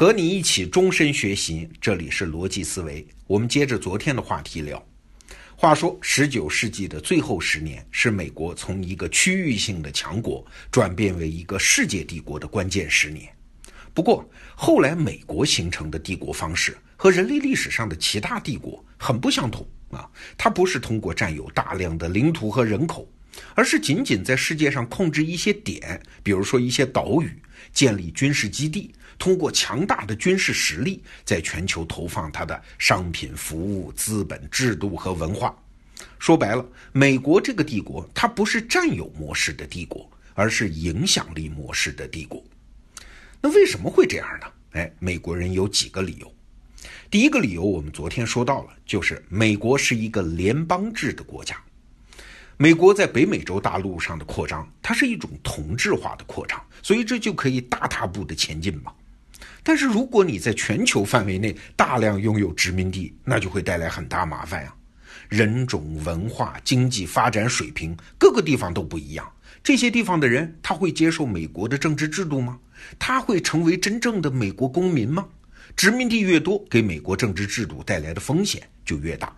和你一起终身学习，这里是逻辑思维。我们接着昨天的话题聊。话说，十九世纪的最后十年是美国从一个区域性的强国转变为一个世界帝国的关键十年。不过，后来美国形成的帝国方式和人类历史上的其他帝国很不相同啊！它不是通过占有大量的领土和人口，而是仅仅在世界上控制一些点，比如说一些岛屿，建立军事基地。通过强大的军事实力，在全球投放它的商品、服务、资本、制度和文化。说白了，美国这个帝国，它不是占有模式的帝国，而是影响力模式的帝国。那为什么会这样呢？哎，美国人有几个理由。第一个理由，我们昨天说到了，就是美国是一个联邦制的国家。美国在北美洲大陆上的扩张，它是一种同质化的扩张，所以这就可以大踏步的前进嘛。但是如果你在全球范围内大量拥有殖民地，那就会带来很大麻烦呀。人种、文化、经济发展水平各个地方都不一样，这些地方的人他会接受美国的政治制度吗？他会成为真正的美国公民吗？殖民地越多，给美国政治制度带来的风险就越大。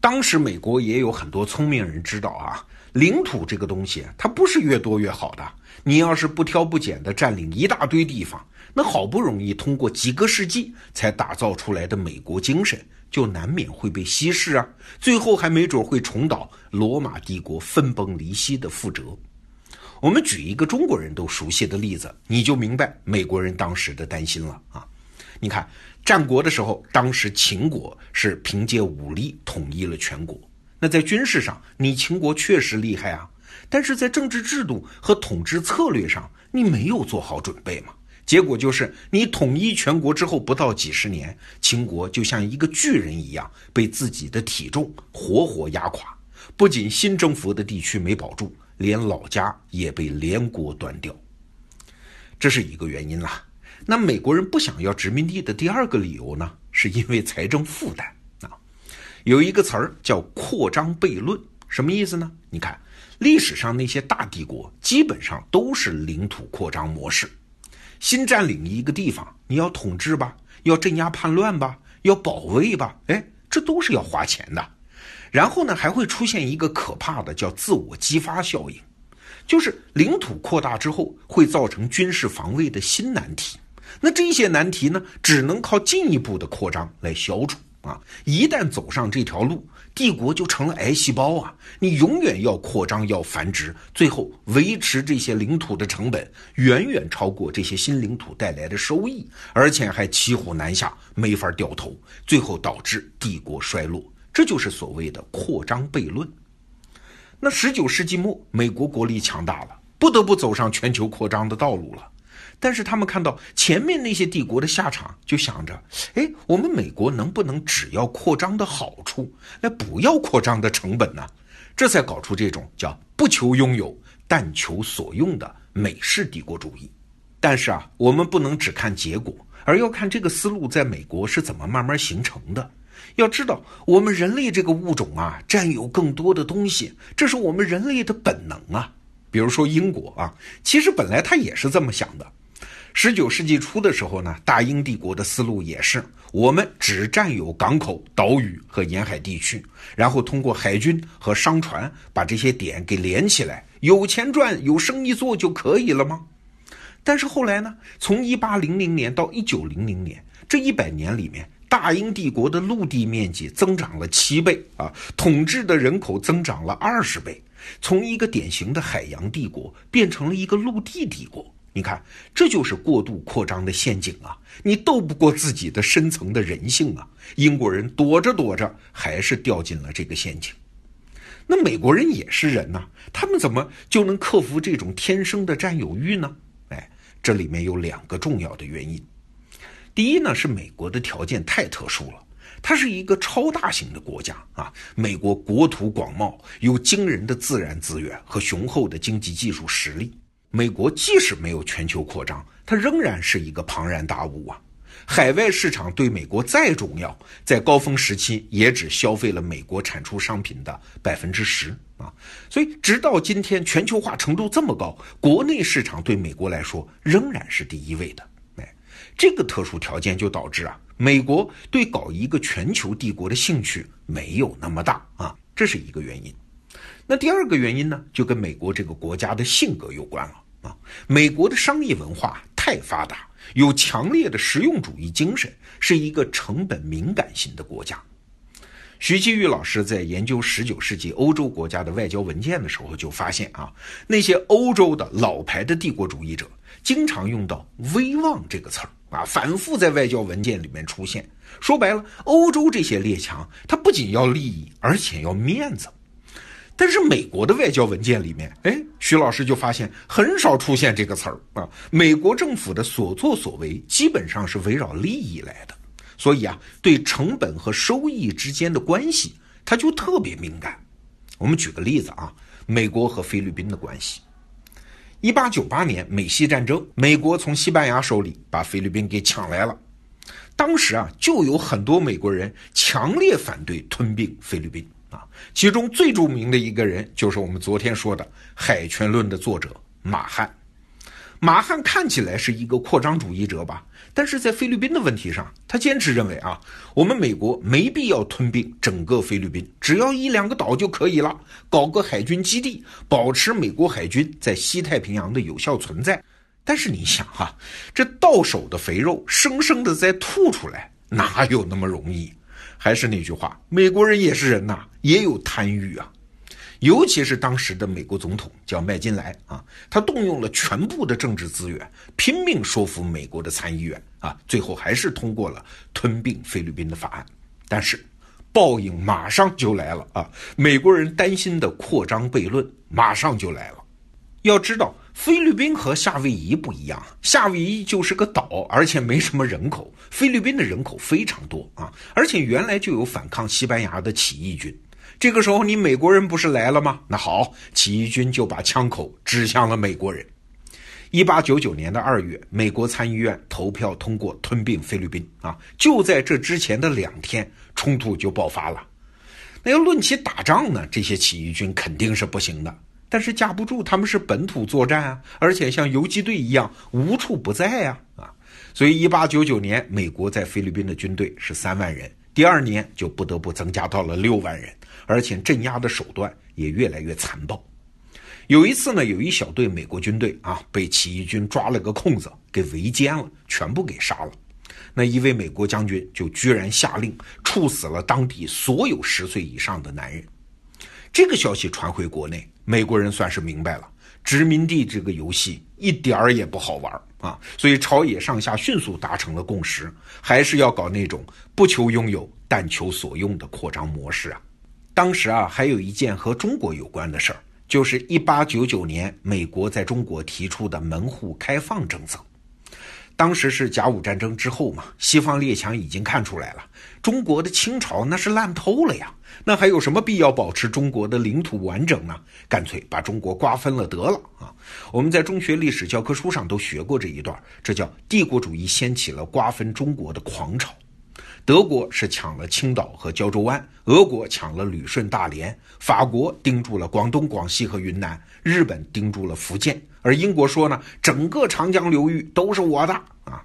当时美国也有很多聪明人知道啊，领土这个东西它不是越多越好的。你要是不挑不拣的占领一大堆地方。那好不容易通过几个世纪才打造出来的美国精神，就难免会被稀释啊！最后还没准会重蹈罗马帝国分崩离析的覆辙。我们举一个中国人都熟悉的例子，你就明白美国人当时的担心了啊！你看战国的时候，当时秦国是凭借武力统一了全国，那在军事上你秦国确实厉害啊，但是在政治制度和统治策略上，你没有做好准备嘛？结果就是，你统一全国之后不到几十年，秦国就像一个巨人一样，被自己的体重活活压垮。不仅新征服的地区没保住，连老家也被连锅端掉。这是一个原因啦。那美国人不想要殖民地的第二个理由呢，是因为财政负担啊。有一个词儿叫“扩张悖论”，什么意思呢？你看，历史上那些大帝国基本上都是领土扩张模式。新占领一个地方，你要统治吧，要镇压叛乱吧，要保卫吧，哎，这都是要花钱的。然后呢，还会出现一个可怕的叫自我激发效应，就是领土扩大之后会造成军事防卫的新难题。那这些难题呢，只能靠进一步的扩张来消除啊。一旦走上这条路，帝国就成了癌细胞啊！你永远要扩张，要繁殖，最后维持这些领土的成本远远超过这些新领土带来的收益，而且还骑虎难下，没法掉头，最后导致帝国衰落。这就是所谓的扩张悖论。那十九世纪末，美国国力强大了，不得不走上全球扩张的道路了。但是他们看到前面那些帝国的下场，就想着：哎，我们美国能不能只要扩张的好处，那不要扩张的成本呢？这才搞出这种叫不求拥有，但求所用的美式帝国主义。但是啊，我们不能只看结果，而要看这个思路在美国是怎么慢慢形成的。要知道，我们人类这个物种啊，占有更多的东西，这是我们人类的本能啊。比如说英国啊，其实本来他也是这么想的。十九世纪初的时候呢，大英帝国的思路也是，我们只占有港口、岛屿和沿海地区，然后通过海军和商船把这些点给连起来，有钱赚、有生意做就可以了吗？但是后来呢，从一八零零年到一九零零年这一百年里面，大英帝国的陆地面积增长了七倍啊，统治的人口增长了二十倍，从一个典型的海洋帝国变成了一个陆地帝国。你看，这就是过度扩张的陷阱啊！你斗不过自己的深层的人性啊！英国人躲着躲着，还是掉进了这个陷阱。那美国人也是人呐，他们怎么就能克服这种天生的占有欲呢？哎，这里面有两个重要的原因。第一呢，是美国的条件太特殊了，它是一个超大型的国家啊。美国国土广袤，有惊人的自然资源和雄厚的经济技术实力。美国即使没有全球扩张，它仍然是一个庞然大物啊！海外市场对美国再重要，在高峰时期也只消费了美国产出商品的百分之十啊！所以，直到今天，全球化程度这么高，国内市场对美国来说仍然是第一位的。哎，这个特殊条件就导致啊，美国对搞一个全球帝国的兴趣没有那么大啊，这是一个原因。那第二个原因呢，就跟美国这个国家的性格有关了啊。美国的商业文化太发达，有强烈的实用主义精神，是一个成本敏感型的国家。徐继玉老师在研究十九世纪欧洲国家的外交文件的时候，就发现啊，那些欧洲的老牌的帝国主义者经常用到“威望”这个词儿啊，反复在外交文件里面出现。说白了，欧洲这些列强，他不仅要利益，而且要面子。但是美国的外交文件里面，哎，徐老师就发现很少出现这个词儿啊。美国政府的所作所为基本上是围绕利益来的，所以啊，对成本和收益之间的关系，他就特别敏感。我们举个例子啊，美国和菲律宾的关系。一八九八年美西战争，美国从西班牙手里把菲律宾给抢来了，当时啊，就有很多美国人强烈反对吞并菲律宾。啊，其中最著名的一个人就是我们昨天说的《海权论》的作者马汉。马汉看起来是一个扩张主义者吧，但是在菲律宾的问题上，他坚持认为啊，我们美国没必要吞并整个菲律宾，只要一两个岛就可以了，搞个海军基地，保持美国海军在西太平洋的有效存在。但是你想哈，这到手的肥肉生生的再吐出来，哪有那么容易？还是那句话，美国人也是人呐，也有贪欲啊。尤其是当时的美国总统叫麦金莱啊，他动用了全部的政治资源，拼命说服美国的参议院啊，最后还是通过了吞并菲律宾的法案。但是，报应马上就来了啊！美国人担心的扩张悖论马上就来了。要知道。菲律宾和夏威夷不一样，夏威夷就是个岛，而且没什么人口。菲律宾的人口非常多啊，而且原来就有反抗西班牙的起义军。这个时候，你美国人不是来了吗？那好，起义军就把枪口指向了美国人。一八九九年的二月，美国参议院投票通过吞并菲律宾啊，就在这之前的两天，冲突就爆发了。那要论起打仗呢，这些起义军肯定是不行的。但是架不住他们是本土作战啊，而且像游击队一样无处不在呀啊！所以一八九九年，美国在菲律宾的军队是三万人，第二年就不得不增加到了六万人，而且镇压的手段也越来越残暴。有一次呢，有一小队美国军队啊，被起义军抓了个空子，给围歼了，全部给杀了。那一位美国将军就居然下令处死了当地所有十岁以上的男人。这个消息传回国内。美国人算是明白了，殖民地这个游戏一点儿也不好玩啊，所以朝野上下迅速达成了共识，还是要搞那种不求拥有，但求所用的扩张模式啊。当时啊，还有一件和中国有关的事儿，就是一八九九年美国在中国提出的门户开放政策。当时是甲午战争之后嘛，西方列强已经看出来了，中国的清朝那是烂透了呀。那还有什么必要保持中国的领土完整呢？干脆把中国瓜分了得了啊！我们在中学历史教科书上都学过这一段，这叫帝国主义掀起了瓜分中国的狂潮。德国是抢了青岛和胶州湾，俄国抢了旅顺、大连，法国盯住了广东、广西和云南，日本盯住了福建，而英国说呢，整个长江流域都是我的啊！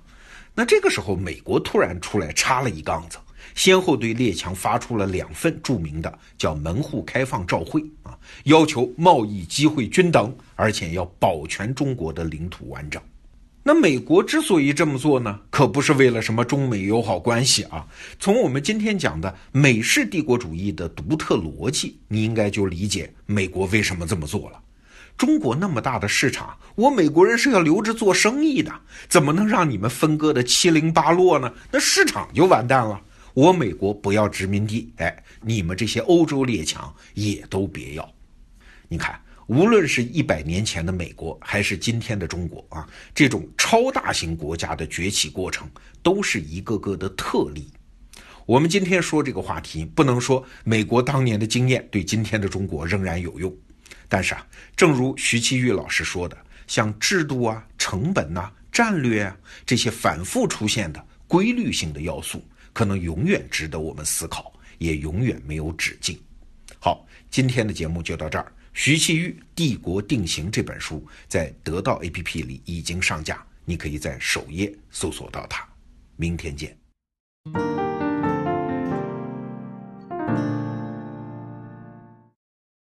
那这个时候，美国突然出来插了一杠子。先后对列强发出了两份著名的叫门户开放照会啊，要求贸易机会均等，而且要保全中国的领土完整。那美国之所以这么做呢，可不是为了什么中美友好关系啊。从我们今天讲的美式帝国主义的独特逻辑，你应该就理解美国为什么这么做了。中国那么大的市场，我美国人是要留着做生意的，怎么能让你们分割的七零八落呢？那市场就完蛋了。我美国不要殖民地，哎，你们这些欧洲列强也都别要。你看，无论是一百年前的美国，还是今天的中国啊，这种超大型国家的崛起过程，都是一个个的特例。我们今天说这个话题，不能说美国当年的经验对今天的中国仍然有用，但是啊，正如徐其玉老师说的，像制度啊、成本呐、战略啊这些反复出现的规律性的要素。可能永远值得我们思考，也永远没有止境。好，今天的节目就到这儿。徐其玉《帝国定型》这本书在得到 APP 里已经上架，你可以在首页搜索到它。明天见。